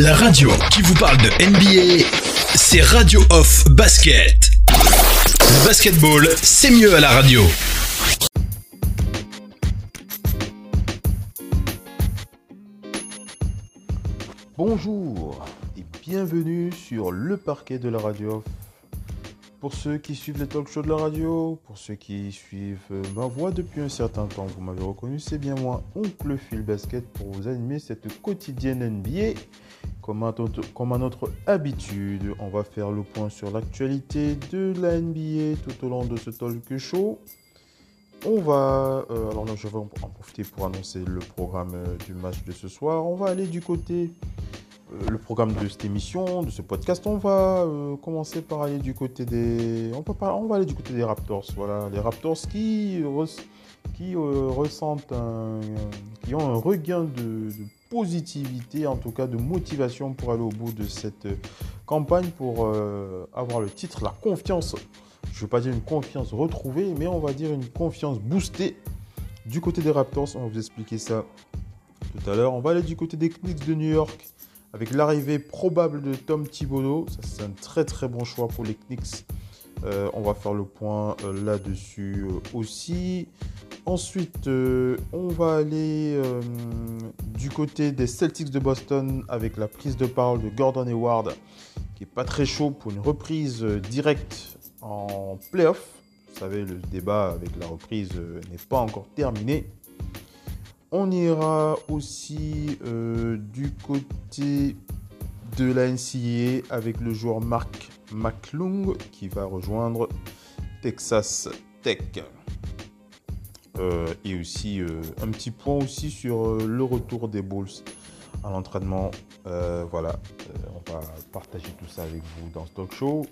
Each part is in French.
La radio qui vous parle de NBA, c'est Radio Off Basket. Basketball, c'est mieux à la radio. Bonjour et bienvenue sur le parquet de la radio. Pour ceux qui suivent les talk shows de la radio, pour ceux qui suivent euh, ma voix depuis un certain temps, vous m'avez reconnu, c'est bien moi, Oncle Phil Basket, pour vous animer cette quotidienne NBA. Comme à, notre, habitude, on va faire le point sur l'actualité de la NBA tout au long de ce talk show. On va, euh, alors là je vais en profiter pour annoncer le programme euh, du match de ce soir. On va aller du côté le programme de cette émission, de ce podcast, on va euh, commencer par aller du côté des, on, va aller du côté des Raptors. Voilà, les Raptors qui, euh, ressentent, qui ont un regain de, positivité, en tout cas de motivation pour aller au bout de cette campagne, pour avoir le titre, la confiance. Je ne vais pas dire une confiance retrouvée, mais on va dire une confiance boostée du côté des Raptors. On va vous expliquer ça tout à l'heure. On va aller du côté des Knicks de New York avec l'arrivée probable de Tom Thibodeau. Ça, c'est un très très bon choix pour les Knicks. Euh, on va faire le point euh, là-dessus euh, aussi. Ensuite, on va aller du côté des Celtics de Boston avec la prise de parole de Gordon Hayward, qui est pas très chaud pour une reprise directe en playoff. Vous savez, le débat avec la reprise n'est pas encore terminé. On ira aussi euh, du côté de la NCAA avec le joueur Mark McClung qui va rejoindre Texas Tech. Euh, et aussi euh, un petit point aussi sur le retour des Bulls à l'entraînement. voilà, on va partager tout ça avec vous dans ce talk show.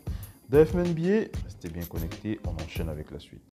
DFMNBA, restez bien connectés, on enchaîne avec la suite.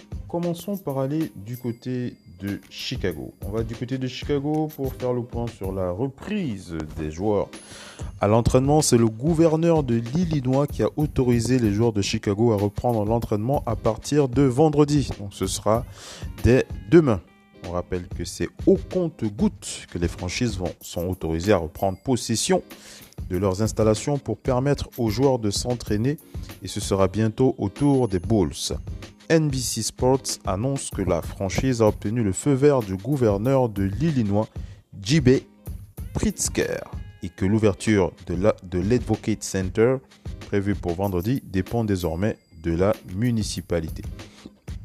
commençons par aller du côté de Chicago. On va du côté de Chicago pour faire le point sur la reprise des joueurs. À l'entraînement, c'est le gouverneur de l'Illinois qui a autorisé les joueurs de Chicago à reprendre l'entraînement à partir de vendredi. Donc ce sera dès demain. On rappelle que c'est au compte-goutte que les franchises sont autorisées à reprendre possession de leurs installations pour permettre aux joueurs de s'entraîner et ce sera bientôt au tour des Bulls. NBC Sports annonce que la franchise a obtenu le feu vert du gouverneur de l'Illinois, J.B. Pritzker, et que l'ouverture de l'Advocate Center, prévue pour vendredi, dépend désormais de la municipalité.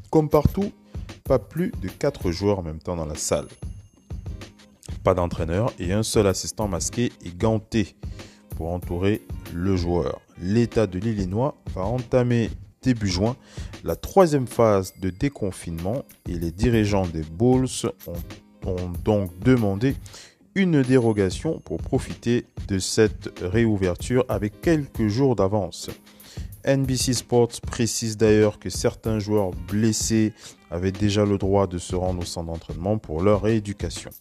Comme partout, pas plus de 4 joueurs en même temps dans la salle. Pas d'entraîneur et un seul assistant masqué et ganté pour entourer le joueur. L'État de l'Illinois va entamer début juin la troisième phase de déconfinement et les dirigeants des Bulls ont, ont donc demandé une dérogation pour profiter de cette réouverture avec quelques jours d'avance. NBC Sports précise d'ailleurs que certains joueurs blessés avaient déjà le droit de se rendre au centre d'entraînement pour leur rééducation.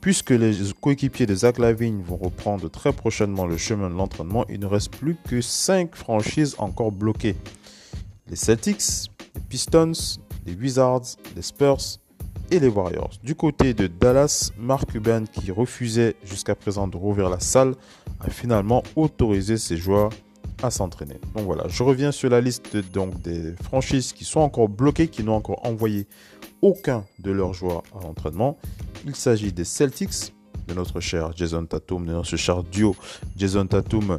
Puisque les coéquipiers de Zach Lavine vont reprendre très prochainement le chemin de l'entraînement, il ne reste plus que 5 franchises encore bloquées les Celtics, les Pistons, les Wizards, les Spurs et les Warriors. Du côté de Dallas, Mark Cuban, qui refusait jusqu'à présent de rouvrir la salle, a finalement autorisé ses joueurs à s'entraîner. Donc voilà, je reviens sur la liste donc, des franchises qui sont encore bloquées, qui n'ont encore envoyé aucun de leurs joueurs à l'entraînement. Il s'agit des Celtics, de notre cher Jason Tatum, de notre cher duo Jason Tatum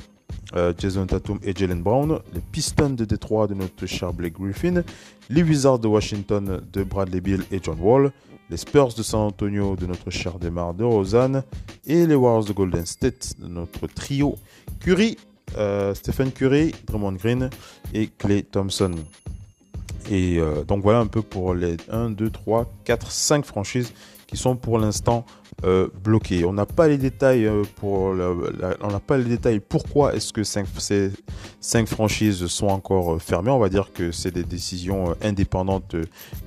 euh, Jason Tatum et Jalen Brown, les Pistons de Détroit de notre cher Blake Griffin, les Wizards de Washington de Bradley Bill et John Wall, les Spurs de San Antonio de notre cher Demar de Rosanne et les Warriors de Golden State de notre trio Curry, euh, Stephen Curry, Drummond Green et Clay Thompson. Et donc voilà un peu pour les 1, 2, 3, 4, 5 franchises qui sont pour l'instant euh, bloqués. On n'a pas les détails euh, pour on n'a pas les détails pourquoi est-ce que ces cinq franchises sont encore euh, fermées. On va dire que c'est des décisions indépendantes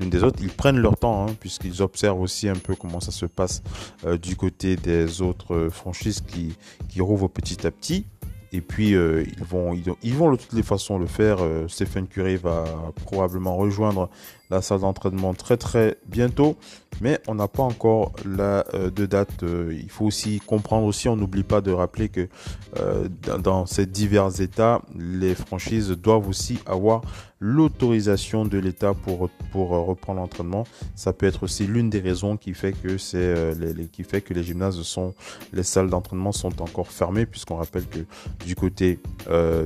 l'une des autres. Ils prennent leur temps hein, puisqu'ils observent aussi un peu comment ça se passe du côté des autres franchises qui qui rouvrent petit à petit. Et puis ils vont ils, vont de toutes les façons le faire. Stephen Curry va probablement rejoindre la salle d'entraînement très très bientôt, mais on n'a pas encore la euh, de date. Euh, il faut aussi comprendre aussi, on n'oublie pas de rappeler que euh, dans ces divers états, les franchises doivent aussi avoir l'autorisation de l'État pour, pour reprendre l'entraînement. Ça peut être aussi l'une des raisons qui fait que c'est les, qui fait que les gymnases sont les salles d'entraînement sont encore fermées puisqu'on rappelle que du côté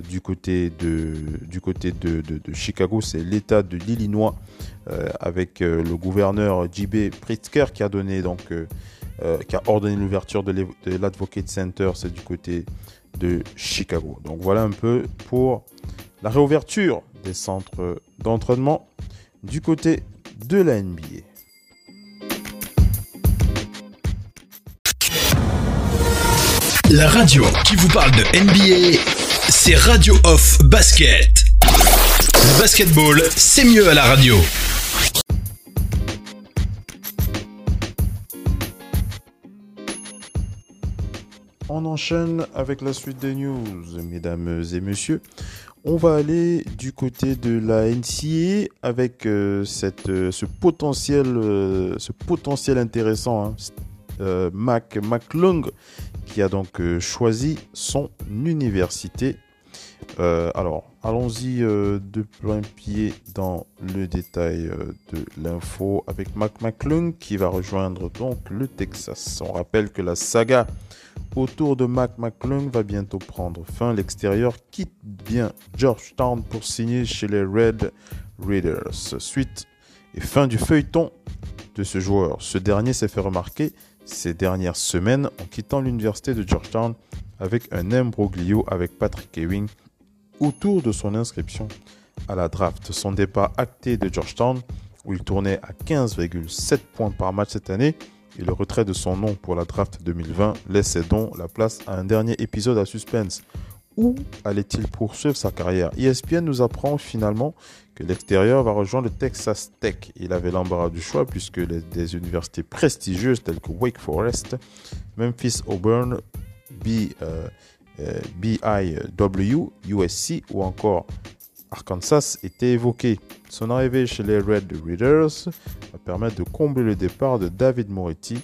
du côté de du côté de, de Chicago, c'est l'État de l'Illinois euh, avec euh, le gouverneur J.B. Pritzker qui a donné donc euh, qui a ordonné l'ouverture de l'Advocate Center, c'est du côté de Chicago. Donc voilà un peu pour la réouverture des centres d'entraînement du côté de la NBA. La radio qui vous parle de NBA, c'est Radio Off Basket. Le basketball, c'est mieux à la radio. On enchaîne avec la suite des news, mesdames et messieurs. On va aller du côté de la NCA avec euh, euh, ce, potentiel, euh, ce potentiel intéressant. Hein. Mac McClung qui a donc choisi son université. Alors, allons-y de plein pied dans le détail de l'info avec Mac McClung qui va rejoindre donc le Texas. On rappelle que la saga autour de Mac McClung va bientôt prendre fin. L'extérieur quitte bien Georgetown pour signer chez les Red Raiders. Suite et fin du feuilleton de ce joueur. Ce dernier s'est fait remarquer ces dernières semaines en quittant l'université de Georgetown avec un imbroglio avec Patrick Ewing autour de son inscription à la draft. Son départ acté de Georgetown, où il tournait à 15,7 points par match cette année, et le retrait de son nom pour la draft 2020 laissait donc la place à un dernier épisode à suspense. Où allait-il poursuivre sa carrière? ESPN nous apprend finalement l'extérieur va rejoindre le Texas Tech. Il avait l'embarras du choix puisque des universités prestigieuses telles que Wake Forest, Memphis Auburn, B, euh, euh, BIW, USC ou encore Arkansas était évoqué. Son arrivée chez les Red Raiders va permettre de combler le départ de David Moretti,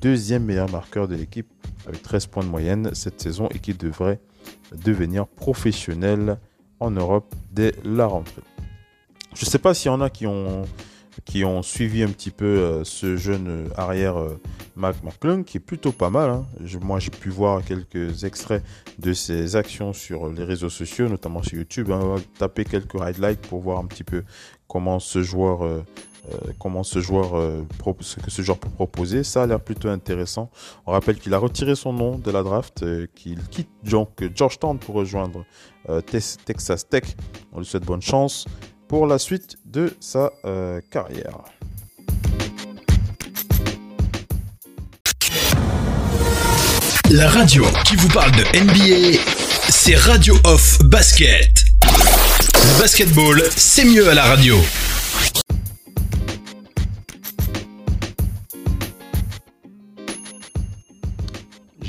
deuxième meilleur marqueur de l'équipe avec 13 points de moyenne cette saison et qui devrait devenir professionnel en Europe dès la rentrée. Je ne sais pas s'il y en a qui ont qui ont suivi un petit peu euh, ce jeune euh, arrière euh, Mac McClung, qui est plutôt pas mal. Hein. moi, j'ai pu voir quelques extraits de ses actions sur les réseaux sociaux, notamment sur YouTube. Hein. Taper quelques highlights pour voir un petit peu comment ce joueur, comment ce joueur, que ce joueur peut proposer. Ça a l'air plutôt intéressant. On rappelle qu'il a retiré son nom de la draft, qu'il quitte donc Georgetown pour rejoindre Texas Tech. On lui souhaite bonne chance pour la suite de sa euh, carrière. La radio qui vous parle de NBA, c'est Radio Off Basket. Le basketball, c'est mieux à la radio.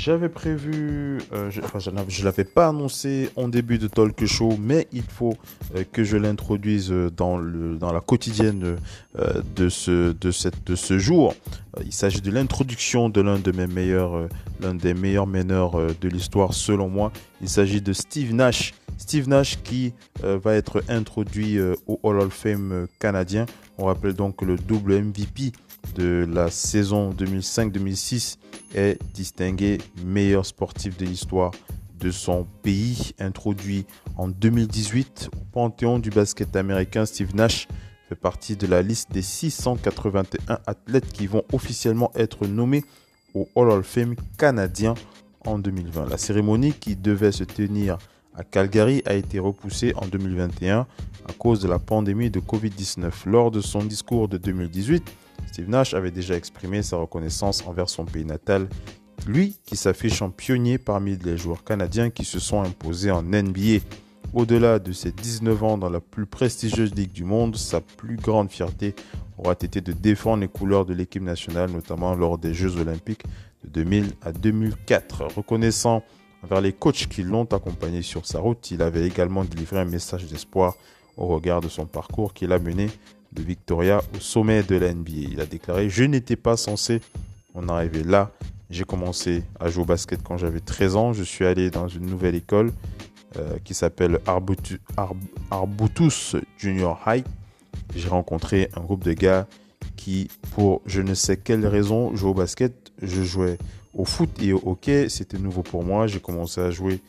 J'avais prévu, euh, je, enfin, je ne l'avais pas annoncé en début de talk show, mais il faut euh, que je l'introduise dans, le, dans la quotidienne euh, de, ce, de, cette, de ce jour. il s'agit de l'introduction de l'un de mes meilleurs, l'un des meilleurs meneurs de l'histoire selon moi. Il s'agit de Steve Nash. Steve Nash qui va être introduit au Hall of Fame canadien. On rappelle donc le double MVP de la saison 2005-2006 est distingué meilleur sportif de l'histoire de son pays. Introduit en 2018 au Panthéon du basket américain, Steve Nash fait partie de la liste des 681 athlètes qui vont officiellement être nommés au Hall of Fame canadien en 2020. La cérémonie qui devait se tenir à Calgary a été repoussé en 2021 à cause de la pandémie de Covid-19. Lors de son discours de 2018, Steve Nash avait déjà exprimé sa reconnaissance envers son pays natal, lui qui s'affiche en pionnier parmi les joueurs canadiens qui se sont imposés en NBA. Au-delà de ses 19 ans dans la plus prestigieuse ligue du monde, sa plus grande fierté aura été de défendre les couleurs de l'équipe nationale, notamment lors des Jeux olympiques de 2000 à 2004. Reconnaissant envers les coachs qui l'ont accompagné sur sa route, il avait également délivré un message d'espoir au regard de son parcours qu'il a mené de Victoria au sommet de la NBA. Il a déclaré Je n'étais pas censé en arriver là. J'ai commencé à jouer au basket quand j'avais 13 ans. Je suis allé dans une nouvelle école euh, qui s'appelle Arbutus Junior High. J'ai rencontré un groupe de gars qui, pour je ne sais quelle raison, jouaient au basket. Je jouais au foot et au hockey. C'était nouveau pour moi. J'ai commencé à jouer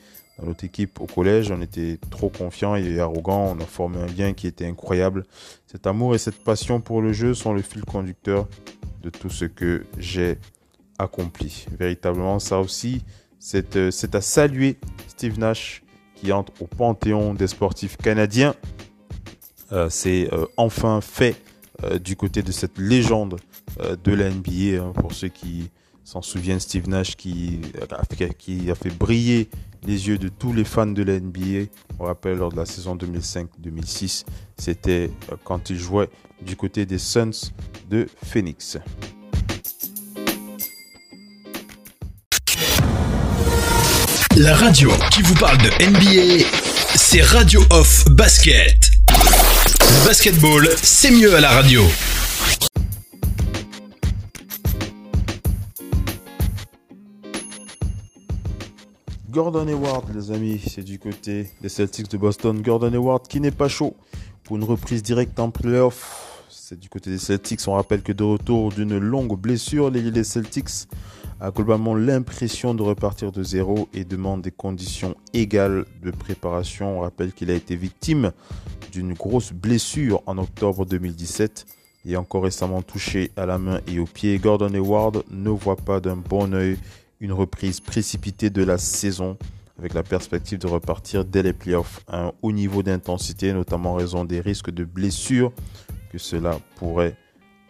notre équipe au collège. On était trop confiants et arrogants. On a formé un lien qui était incroyable. Cet amour et cette passion pour le jeu sont le fil conducteur de tout ce que j'ai accompli. Véritablement, ça aussi, c'est euh, à saluer Steve Nash qui entre au panthéon des sportifs canadiens. Euh, c'est euh, enfin fait du côté de cette légende de la NBA. Hein, pour ceux qui s'en souviennent, Steve Nash qui a fait briller les yeux de tous les fans de la NBA. On rappelle lors de la saison 2005-2006, c'était euh, quand il jouait du côté des Suns de Phoenix. La radio qui vous parle de NBA, c'est Radio Off Basket. Le basketball, c'est mieux à la radio. Gordon Hayward, les amis, c'est du côté des Celtics de Boston. Gordon Hayward qui n'est pas chaud pour une reprise directe en playoff. C'est du côté des Celtics. On rappelle que de retour d'une longue blessure, les Celtics a globalement l'impression de repartir de zéro et demande des conditions égales de préparation. On rappelle qu'il a été victime d'une grosse blessure en octobre 2017 et encore récemment touché à la main et au pied. Gordon Hayward ne voit pas d'un bon oeil une reprise précipitée de la saison avec la perspective de repartir dès les playoffs à un haut niveau d'intensité, notamment en raison des risques de blessures que cela pourrait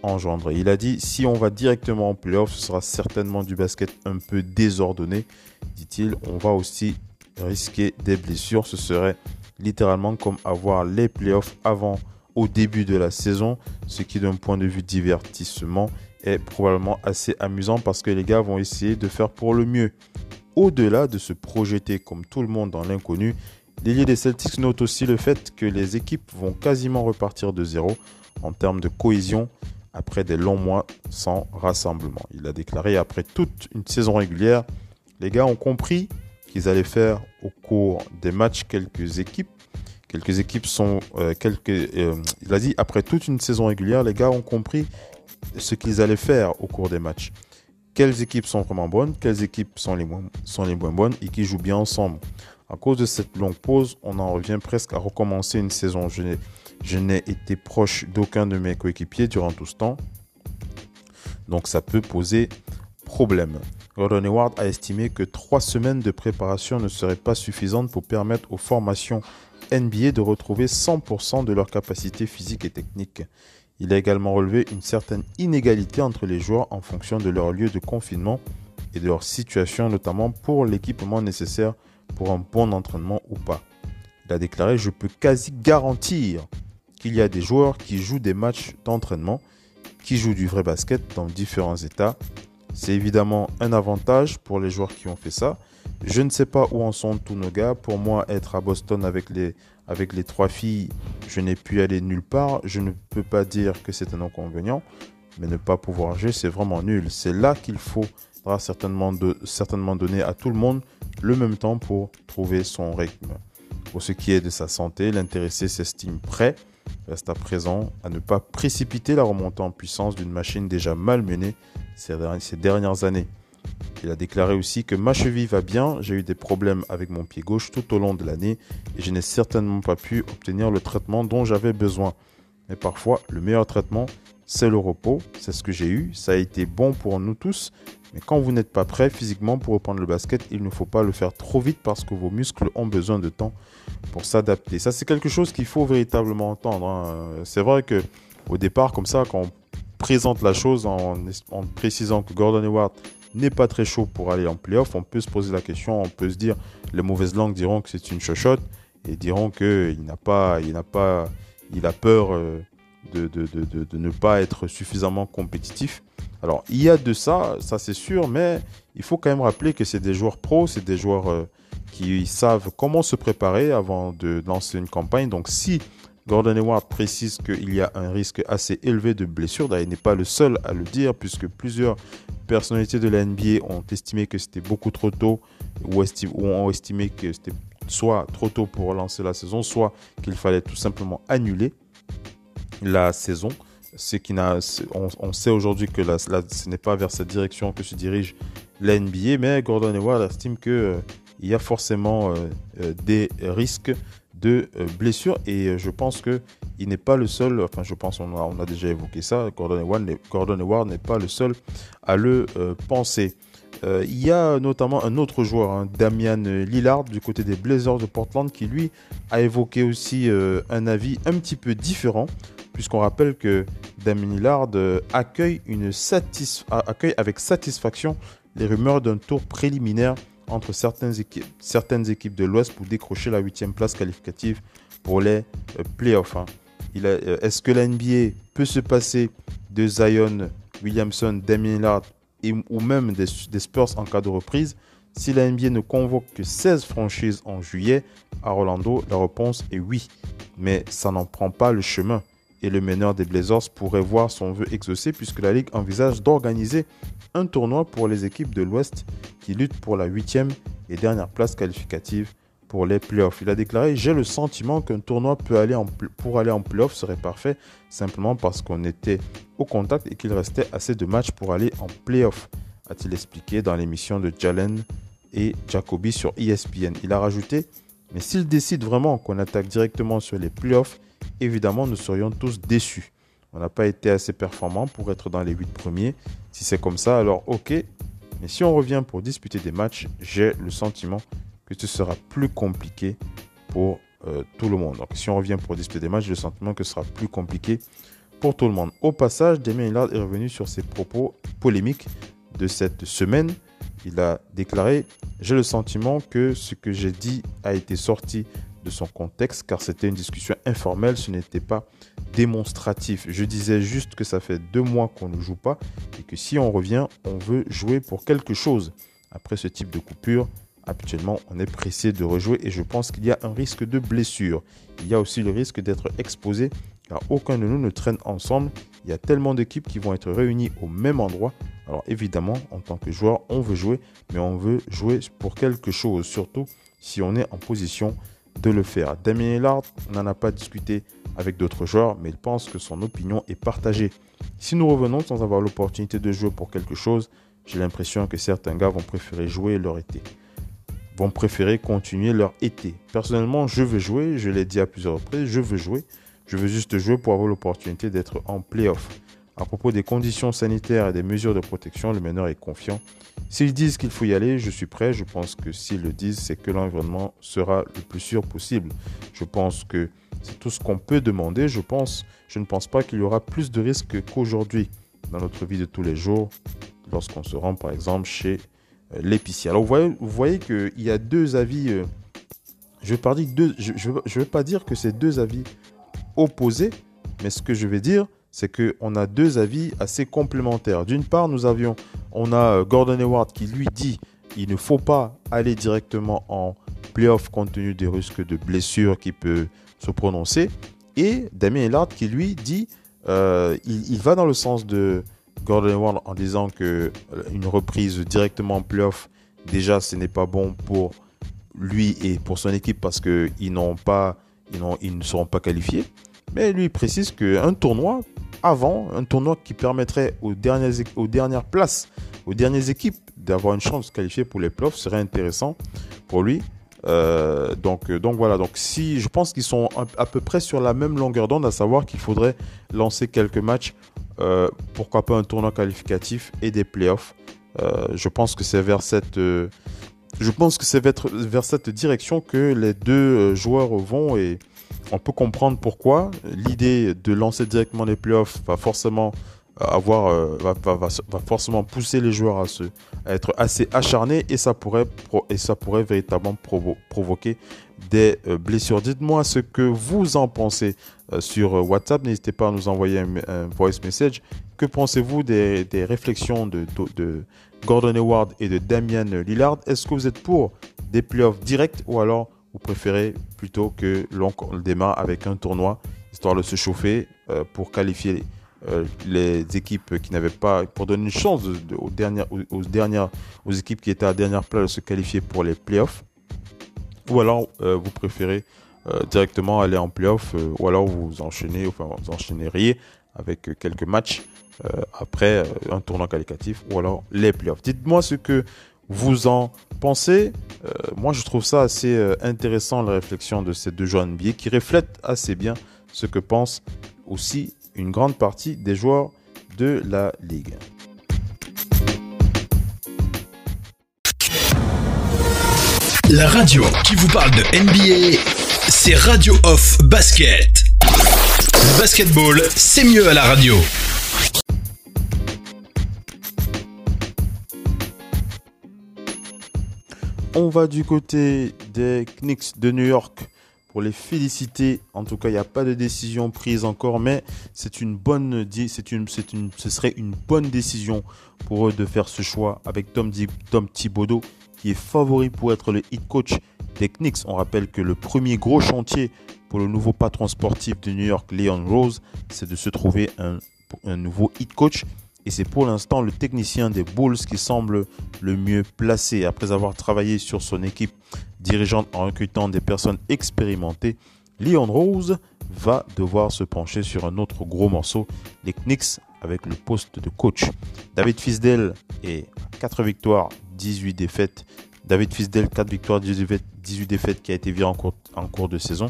engendrer. Il a dit si on va directement en playoffs, ce sera certainement du basket un peu désordonné, dit-il. On va aussi risquer des blessures. Ce serait littéralement comme avoir les playoffs avant au début de la saison, ce qui d'un point de vue divertissement est probablement assez amusant parce que les gars vont essayer de faire pour le mieux. Au-delà de se projeter comme tout le monde dans l'inconnu, l'ailier des Celtics note aussi le fait que les équipes vont quasiment repartir de zéro en termes de cohésion après des longs mois sans rassemblement. Il a déclaré après toute une saison régulière, les gars ont compris qu'ils allaient faire au cours des matchs quelques équipes. Quelques équipes sont euh, quelques. Euh, il a dit après toute une saison régulière, les gars ont compris ce qu'ils allaient faire au cours des matchs. Quelles équipes sont vraiment bonnes, quelles équipes sont les, moins, bonnes et qui jouent bien ensemble. À cause de cette longue pause, on en revient presque à recommencer une saison. Je n'ai été proche d'aucun de mes coéquipiers durant tout ce temps. Donc ça peut poser problème. Gordon Hayward a estimé que trois semaines de préparation ne seraient pas suffisantes pour permettre aux formations NBA de retrouver 100% de leur capacité physique et technique. Il a également relevé une certaine inégalité entre les joueurs en fonction de leur lieu de confinement et de leur situation, notamment pour l'équipement nécessaire pour un bon entraînement ou pas. Il a déclaré Je peux quasi garantir qu'il y a des joueurs qui jouent des matchs d'entraînement, qui jouent du vrai basket dans différents états. C'est évidemment un avantage pour les joueurs qui ont fait ça. Je ne sais pas où en sont tous nos gars. Pour moi, être à Boston avec les, avec les trois filles, je n'ai pu aller nulle part. Je ne peux pas dire que c'est un inconvénient, mais ne pas pouvoir jouer, c'est vraiment nul. C'est là qu'il faut certainement, de, certainement donner à tout le monde le même temps pour trouver son rythme. Pour ce qui est de sa santé, l'intéressé s'estime prêt, reste à présent à ne pas précipiter la remontée en puissance d'une machine déjà malmenée ces dernières années. Il a déclaré aussi que ma cheville va bien, j'ai eu des problèmes avec mon pied gauche tout au long de l'année et je n'ai certainement pas pu obtenir le traitement dont j'avais besoin. Mais parfois, le meilleur traitement, c'est le repos. C'est ce que j'ai eu. Ça a été bon pour nous tous. Mais quand vous n'êtes pas prêt physiquement pour reprendre le basket, il ne faut pas le faire trop vite parce que vos muscles ont besoin de temps pour s'adapter. Ça, c'est quelque chose qu'il faut véritablement entendre. Hein. C'est vrai que au départ, comme ça, quand on présente la chose en, en précisant que Gordon Hayward n'est pas très chaud pour aller en playoff, on peut se poser la question, on peut se dire, les mauvaises langues diront que c'est une chochotte et diront qu'il n'a pas, il n'a pas, il a peur euh, de, de, de, de, ne pas être suffisamment compétitif. Alors, il y a de ça, ça c'est sûr, mais il faut quand même rappeler que c'est des joueurs pros, c'est des joueurs euh, qui savent comment se préparer avant de lancer une campagne. Donc, si Gordon Hayward précise qu'il y a un risque assez élevé de blessure. il n'est pas le seul à le dire, puisque plusieurs personnalités de la NBA ont estimé que c'était beaucoup trop tôt, ou, ont estimé que c'était soit trop tôt pour relancer la saison, soit qu'il fallait tout simplement annuler la saison. Qui on, sait aujourd'hui que ce n'est pas vers cette direction que se dirige la NBA, mais Gordon Hayward estime qu'il euh, y a forcément euh, euh, des risques de euh, blessures et je pense que il n'est pas le seul, enfin je pense on a, déjà évoqué ça, Gordon Hayward, n'est pas le seul à le euh, penser. Euh, il y a notamment un autre joueur, hein, Damian Lillard, du côté des Blazers de Portland, qui lui a évoqué aussi un avis un petit peu différent, puisqu'on rappelle que Damian Lillard accueille avec satisfaction les rumeurs d'un tour préliminaire entre certaines équipes, de l'Ouest pour décrocher la huitième place qualificative pour les euh, playoffs. Hein. Euh, est-ce que la NBA peut se passer de Zion, Williamson, Damien Lillard ou même des, des, Spurs en cas de reprise? Si la NBA ne convoque que 16 franchises en juillet à Orlando, la réponse est oui. Mais ça n'en prend pas le chemin. Et le meneur des Blazers pourrait voir son vœu exaucé puisque la Ligue envisage d'organiser un tournoi pour les équipes de l'Ouest qui luttent pour la huitième et dernière place qualificative pour les playoffs. Il a déclaré J'ai le sentiment qu'un tournoi aller en, pour aller en playoffs serait parfait simplement parce qu'on était au contact et qu'il restait assez de matchs pour aller en playoffs, a-t-il expliqué dans l'émission de Jalen et Jacoby sur ESPN. Il a rajouté Mais s'il décide vraiment qu'on attaque directement sur les playoffs, évidemment nous serions tous déçus. On n'a pas été assez performant pour être dans les 8 premiers. Si c'est comme ça, alors ok. Mais si on revient pour disputer des matchs, j'ai le sentiment que ce sera plus compliqué pour euh, tout le monde. Donc si on revient pour disputer des matchs, j'ai le sentiment que ce sera plus compliqué pour tout le monde. Au passage, Damien Hillard est revenu sur ses propos polémiques de cette semaine. Il a déclaré J'ai le sentiment que ce que j'ai dit a été sorti son contexte car c'était une discussion informelle, ce n'était pas démonstratif. Je disais juste que ça fait deux mois qu'on ne joue pas et que si on revient, on veut jouer pour quelque chose. Après ce type de coupure, habituellement, on est pressé de rejouer et je pense qu'il y a un risque de blessure. Il y a aussi le risque d'être exposé car aucun de nous ne traîne ensemble. Il y a tellement d'équipes qui vont être réunies au même endroit. Alors évidemment, en tant que joueur, on veut jouer, mais on veut jouer pour quelque chose, surtout si on est en position de le faire. Damien Hillard, n'en a pas discuté avec d'autres joueurs, mais il pense que son opinion est partagée. Si nous revenons sans avoir l'opportunité de jouer pour quelque chose, j'ai l'impression que certains gars vont préférer jouer leur été. Vont préférer continuer leur été. Personnellement, je veux jouer, je l'ai dit à plusieurs reprises, je veux jouer. Je veux juste jouer pour avoir l'opportunité d'être en playoff. À propos des conditions sanitaires et des mesures de protection, le meneur est confiant. S'ils disent qu'il faut y aller, je suis prêt. Je pense que s'ils le disent, c'est que l'environnement sera le plus sûr possible. Je pense que c'est tout ce qu'on peut demander. Je pense, je ne pense pas qu'il y aura plus de risques qu'aujourd'hui dans notre vie de tous les jours lorsqu'on se rend par exemple chez euh, l'épicier. Alors vous voyez, qu'il y a deux avis. Euh, je ne vais, deux, je, je vais pas dire que c'est deux avis opposés, mais ce que je vais dire, c'est qu'on a deux avis assez complémentaires. D'une part, nous avions, on a euh, Gordon Hayward qui lui dit il ne faut pas aller directement en playoff compte tenu des risques de blessures qui peut se prononcer. Et Damien Hillard qui lui dit euh, il, va dans le sens de Gordon Hayward en disant que euh, une reprise directement en playoff, déjà, ce n'est pas bon pour lui et pour son équipe parce qu'ils n'ont pas, ils, ils ne seront pas qualifiés. Mais lui précise qu'un tournoi avant, un tournoi qui permettrait aux dernières, aux dernières places, aux dernières équipes d'avoir une chance de se qualifier pour les playoffs serait intéressant pour lui. Euh, donc, euh, donc voilà, donc si je pense qu'ils sont à peu près sur la même longueur d'onde, à savoir qu'il faudrait lancer quelques matchs pourquoi pas un tournoi qualificatif et des playoffs. je pense que c'est vers cette je pense que c'est vers cette direction que les deux joueurs vont et on peut comprendre pourquoi. L'idée de lancer directement les playoffs va forcément avoir euh, va, forcément pousser les joueurs à, être assez acharnés et ça pourrait, véritablement provoquer des euh, blessures. Dites-moi ce que vous en pensez euh, sur WhatsApp. N'hésitez pas à nous envoyer un, voice message. Que pensez-vous des, réflexions de, de, Gordon Hayward et de Damian Lillard? Est-ce que vous êtes pour des playoffs directs ou alors préférez plutôt que l'on démarre avec un tournoi histoire de se chauffer pour qualifier euh, les équipes qui n'avaient pas, pour donner une chance aux, dernières, aux, dernières, aux équipes qui étaient à dernière place de se qualifier pour les playoffs. Ou alors euh, vous préférez euh, directement aller en playoffs, ou alors vous enchaînez, enfin vous enchaîneriez avec quelques matchs après un tournoi qualificatif, ou alors les playoffs. Dites-moi ce que vous en pensez. moi, je trouve ça assez intéressant, la réflexion de ces deux joueurs NBA qui reflètent assez bien ce que pensent aussi une grande partie des joueurs de la ligue. La radio qui vous parle de NBA, c'est Radio Off Basket. Basketball, c'est mieux à la radio. On va du côté des Knicks de New York les féliciter. En tout cas, il n'y a pas de décision prise encore, mais c'est une bonne, c'est ce serait une bonne décision pour eux de faire ce choix avec Tom, Tom Thibodeau, qui est favori pour être le hit coach des Knicks. On rappelle que le premier gros chantier pour le nouveau patron sportif de New York, Leon Rose, c'est de se trouver un, un nouveau hit coach. Et c'est pour l'instant le technicien des Bulls qui semble le mieux placé. Après avoir travaillé sur son équipe dirigeante en recrutant des personnes expérimentées, Leon Rose va devoir se pencher sur un autre gros morceau, les Knicks avec le poste de coach. David Fisdale est 4 victoires, 18 défaites. David Fisdale, 4 victoires, 18 défaites qui a été viré en cours de saison.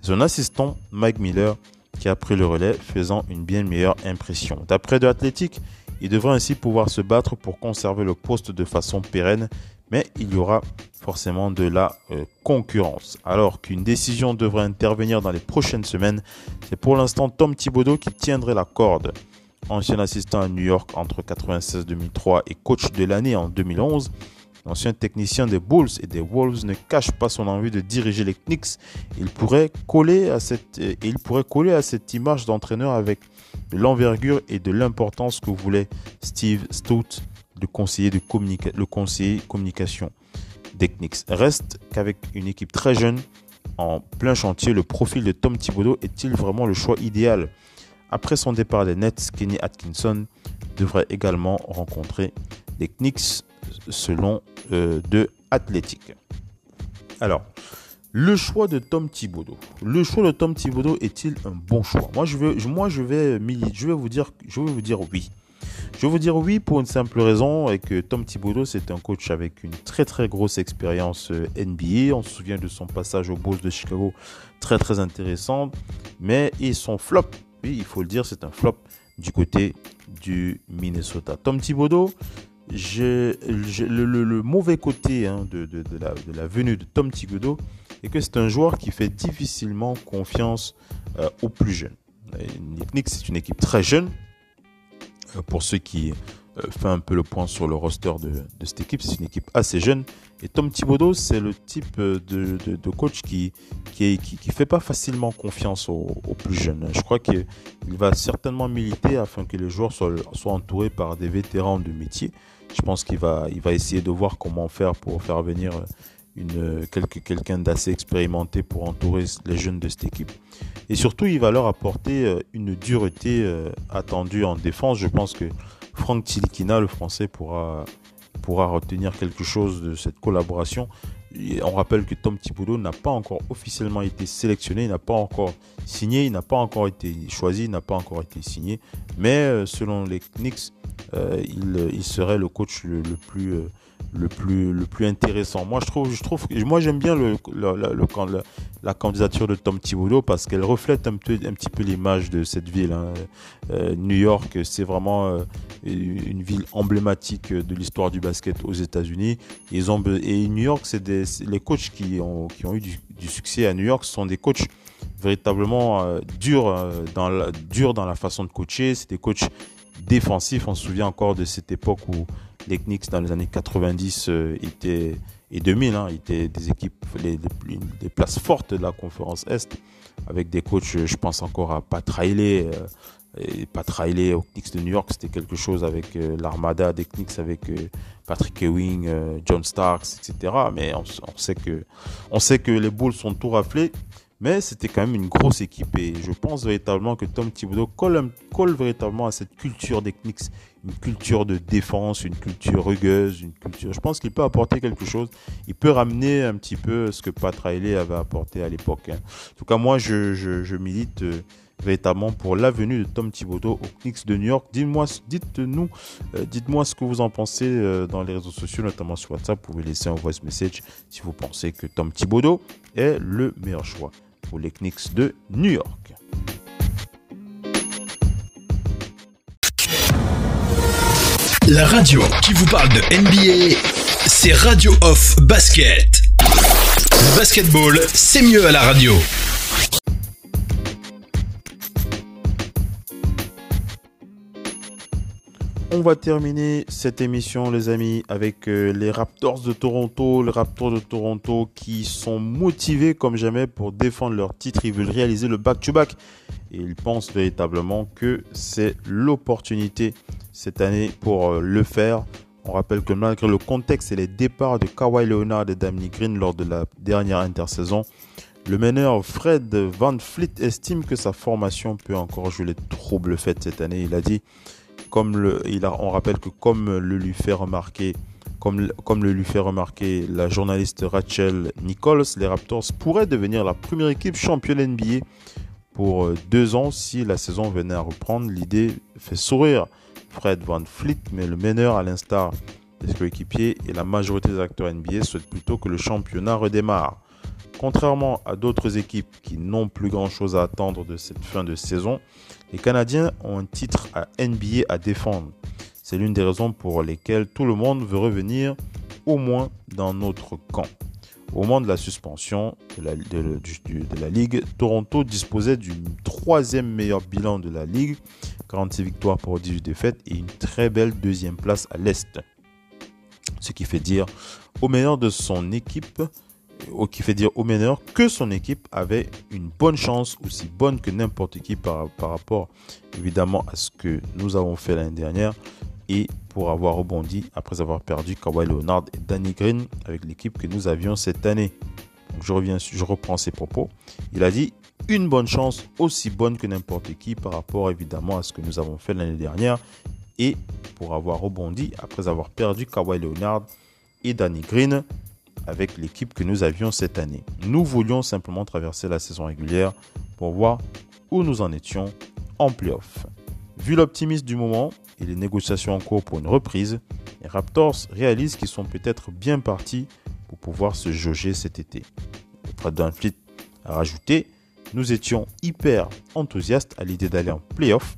Son assistant, Mike Miller, qui a pris le relais, faisant une bien meilleure impression. D'après de Athletic, il devrait ainsi pouvoir se battre pour conserver le poste de façon pérenne, mais il y aura forcément de la euh, concurrence. Alors qu'une décision devrait intervenir dans les prochaines semaines, c'est pour l'instant Tom Thibodeau qui tiendrait la corde. Ancien assistant à New York entre 1996-2003 et coach de l'année en 2011, L'ancien technicien des Bulls et des Wolves ne cache pas son envie de diriger les Knicks. Il pourrait coller à cette, image d'entraîneur avec l'envergure et de l'importance que voulait Steve Stout, le conseiller, de le conseiller communication des Knicks. Reste qu'avec une équipe très jeune, en plein chantier, le profil de Tom Thibodeau est-il vraiment le choix idéal? Après son départ des Nets, Kenny Atkinson devrait également rencontrer les Knicks selon euh, de Athletic. Alors, le choix de Tom Thibodeau. Le choix de Tom Thibodeau est-il un bon choix? Moi, je vais, moi, je vais, je vais vous dire, je vais vous dire oui. Je vais vous dire oui pour une simple raison et que Tom Thibodeau c'est un coach avec une très très grosse expérience euh, NBA. On se souvient de son passage aux Bulls de Chicago, très très intéressant. Mais et son flop, oui, il faut le dire, c'est un flop du côté du Minnesota. Tom Thibodeau, le, mauvais côté hein, de, la, venue de Tom Thibodeau est que c'est un joueur qui fait difficilement confiance euh, aux plus jeunes. Nick c'est une équipe très jeune. Euh, pour ceux qui euh, font un peu le point sur le roster de, cette équipe, c'est une équipe assez jeune. Et Tom Thibodeau, c'est le type de, coach qui qui, qui, fait pas facilement confiance aux, plus jeunes. Je crois qu'il va certainement militer afin que les joueurs soient, entourés par des vétérans de métier je pense qu'il va, essayer de voir comment faire pour faire venir quelqu'un d'assez expérimenté pour entourer les jeunes de cette équipe. Et surtout, il va leur apporter euh, une dureté euh, attendue en défense. Je pense que Franck Tilikina, le français, pourra, pourra retenir quelque chose de cette collaboration. on rappelle que Tom Thibodeau n'a pas encore officiellement été sélectionné, n'a pas encore signé, n'a pas encore été choisi, n'a pas encore été signé. Mais euh, selon les Knicks, euh, il, serait le coach le, plus, euh, le plus, le plus intéressant. Moi, je trouve, je trouve, moi, j'aime bien le, la candidature de Tom Thibodeau parce qu'elle reflète un, peu, un petit peu l'image de cette ville. Hein. Euh, New York, c'est vraiment euh, une ville emblématique de l'histoire du basket aux États-Unis. Ils ont et New York, c'est les coachs qui ont, qui ont eu du, succès à New York, ce sont des coachs véritablement euh, durs dans la, durs dans la façon de coacher. C'est des coachs défensifs. On se souvient encore de cette époque où les Knicks dans les années 90 euh, étaient, et 2000 hein, étaient des équipes, les, places fortes de la conférence Est, avec des coachs, je pense encore à Pat Riley. Euh, Pat Riley aux Knicks de New York, c'était quelque chose avec euh, l'armada des Knicks, avec Patrick Ewing, John Starks, etc. Mais on, on, sait que, on sait que les Bulls sont tout raflés. Mais c'était quand même une grosse équipe et je pense véritablement que Tom Thibodeau colle, colle véritablement à cette culture Knicks, une culture de défense, une culture rugueuse, une culture. Je pense qu'il peut apporter quelque chose. Il peut ramener un petit peu ce que Pat Riley avait apporté à l'époque. Hein. En tout cas, moi, je, je, milite euh, véritablement pour l'avenue de Tom Thibodeau aux Knicks de New York. Dites-moi, dites-nous, euh, dites-moi ce que vous en pensez euh, dans les réseaux sociaux, notamment sur WhatsApp. Vous pouvez laisser un voice message si vous pensez que Tom Thibodeau est le meilleur choix pour les Knicks de New York. La radio qui vous parle de NBA, c'est Radio Off Basket. Basketball, c'est mieux à la radio. Va terminer cette émission, les amis, avec euh, les Raptors de Toronto. Les Raptors de Toronto qui sont motivés comme jamais pour défendre leur titre. Ils veulent réaliser le back-to-back. Et ils pensent véritablement que c'est l'opportunité cette année pour euh, le faire. On rappelle que malgré le contexte et les départs de Kawhi Leonard et Damien Green lors de la dernière intersaison, le meneur Fred Van Fleet estime que sa formation peut encore jouer les troubles faits cette année. Il a dit on rappelle que comme le lui fait remarquer, comme, comme le lui fait remarquer la journaliste Rachel Nichols, les Raptors pourraient devenir la première équipe championne NBA pour euh, deux ans si la saison venait à reprendre. L'idée fait sourire Fred Van Fleet, mais le meneur, à l'instar des coéquipiers et la majorité des acteurs NBA, souhaitent plutôt que le championnat redémarre. Contrairement à d'autres équipes qui n'ont plus grand-chose à attendre de cette fin de saison, les Canadiens ont un titre à NBA à défendre. C'est l'une des raisons pour lesquelles tout le monde veut revenir au moins dans notre camp. Au moment de la suspension de la, Ligue, Toronto disposait du troisième meilleur bilan de la Ligue, 46 victoires pour 18 défaites et une très belle deuxième place à l'Est. Ce qui fait dire au meilleur de son équipe qui fait dire au meneur que son équipe avait une bonne chance, aussi bonne que n'importe qui par, rapport évidemment à ce que nous avons fait l'année dernière et pour avoir rebondi après avoir perdu Kawhi Leonard et Danny Green avec l'équipe que nous avions cette année. je, reviens, je reprends ses propos. Il a dit une bonne chance aussi bonne que n'importe qui par rapport évidemment à ce que nous avons fait l'année dernière et pour avoir rebondi après avoir perdu Kawhi Leonard et Danny Green avec l'équipe que nous avions cette année. Nous voulions simplement traverser la saison régulière pour voir où nous en étions en playoff. Vu l'optimisme du moment et les négociations en cours pour une reprise, les Raptors réalisent qu'ils sont peut-être bien partis pour pouvoir se jauger cet été. Fred VanVleet a rajouté Nous étions hyper enthousiastes à l'idée d'aller en playoff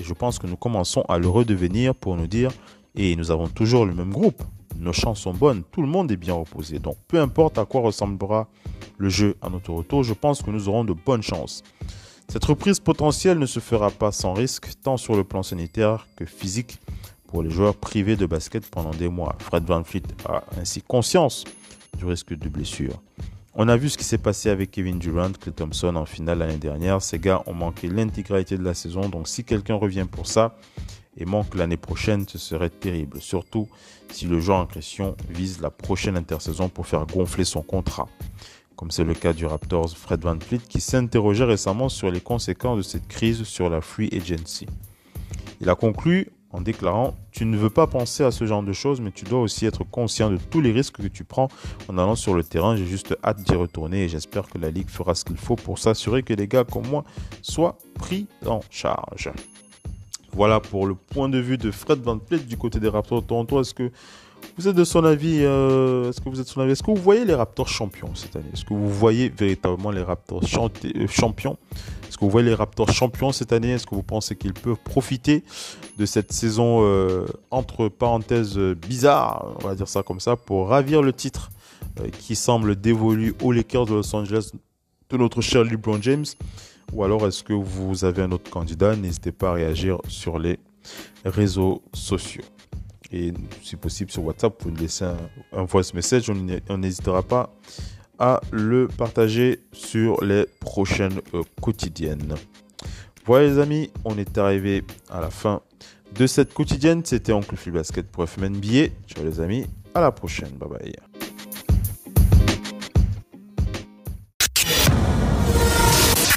et je pense que nous commençons à le redevenir pour nous dire et nous avons toujours le même groupe nos chances sont bonnes, tout le monde est bien reposé. Donc peu importe à quoi ressemblera le jeu à notre retour, je pense que nous aurons de bonnes chances. Cette reprise potentielle ne se fera pas sans risque, tant sur le plan sanitaire que physique, pour les joueurs privés de basket pendant des mois. Fred Van Fleet a ainsi conscience du risque de blessure. On a vu ce qui s'est passé avec Kevin Durant, Clay Thompson en finale l'année dernière. Ces gars ont manqué l'intégralité de la saison, donc si quelqu'un revient pour ça, et manque l'année prochaine, ce serait terrible, surtout si le joueur en question vise la prochaine intersaison pour faire gonfler son contrat. Comme c'est le cas du Raptors Fred Van Fleet qui s'interrogeait récemment sur les conséquences de cette crise sur la free agency. Il a conclu en déclarant Tu ne veux pas penser à ce genre de choses, mais tu dois aussi être conscient de tous les risques que tu prends en allant sur le terrain. J'ai juste hâte d'y retourner et j'espère que la Ligue fera ce qu'il faut pour s'assurer que les gars comme moi soient pris en charge. Voilà pour le point de vue de Fred Van Fleet du côté des Raptors de Toronto. Est-ce que Vous êtes de son avis euh, Est-ce que vous êtes de son avis? Est-ce que vous voyez les Raptors champions cette année? Est-ce que vous voyez véritablement les Raptors euh, champions? Est-ce que vous voyez les Raptors champions cette année? Est-ce que vous pensez qu'ils peuvent profiter de cette saison euh, entre parenthèses bizarre, on va dire ça comme ça, pour ravir le titre qui semble dévolu aux Lakers de Los Angeles de notre cher LeBron James? Ou alors est-ce que vous avez un autre candidat? N'hésitez pas à réagir sur les réseaux sociaux. Et si possible sur WhatsApp, vous pouvez laisser un, voice message. On n'hésitera pas à le partager sur les prochaines euh, quotidiennes. Voilà les amis, on est arrivé à la fin de cette quotidienne. C'était Oncle Basket pour FMNBA. Ciao les amis, à la prochaine. Bye bye.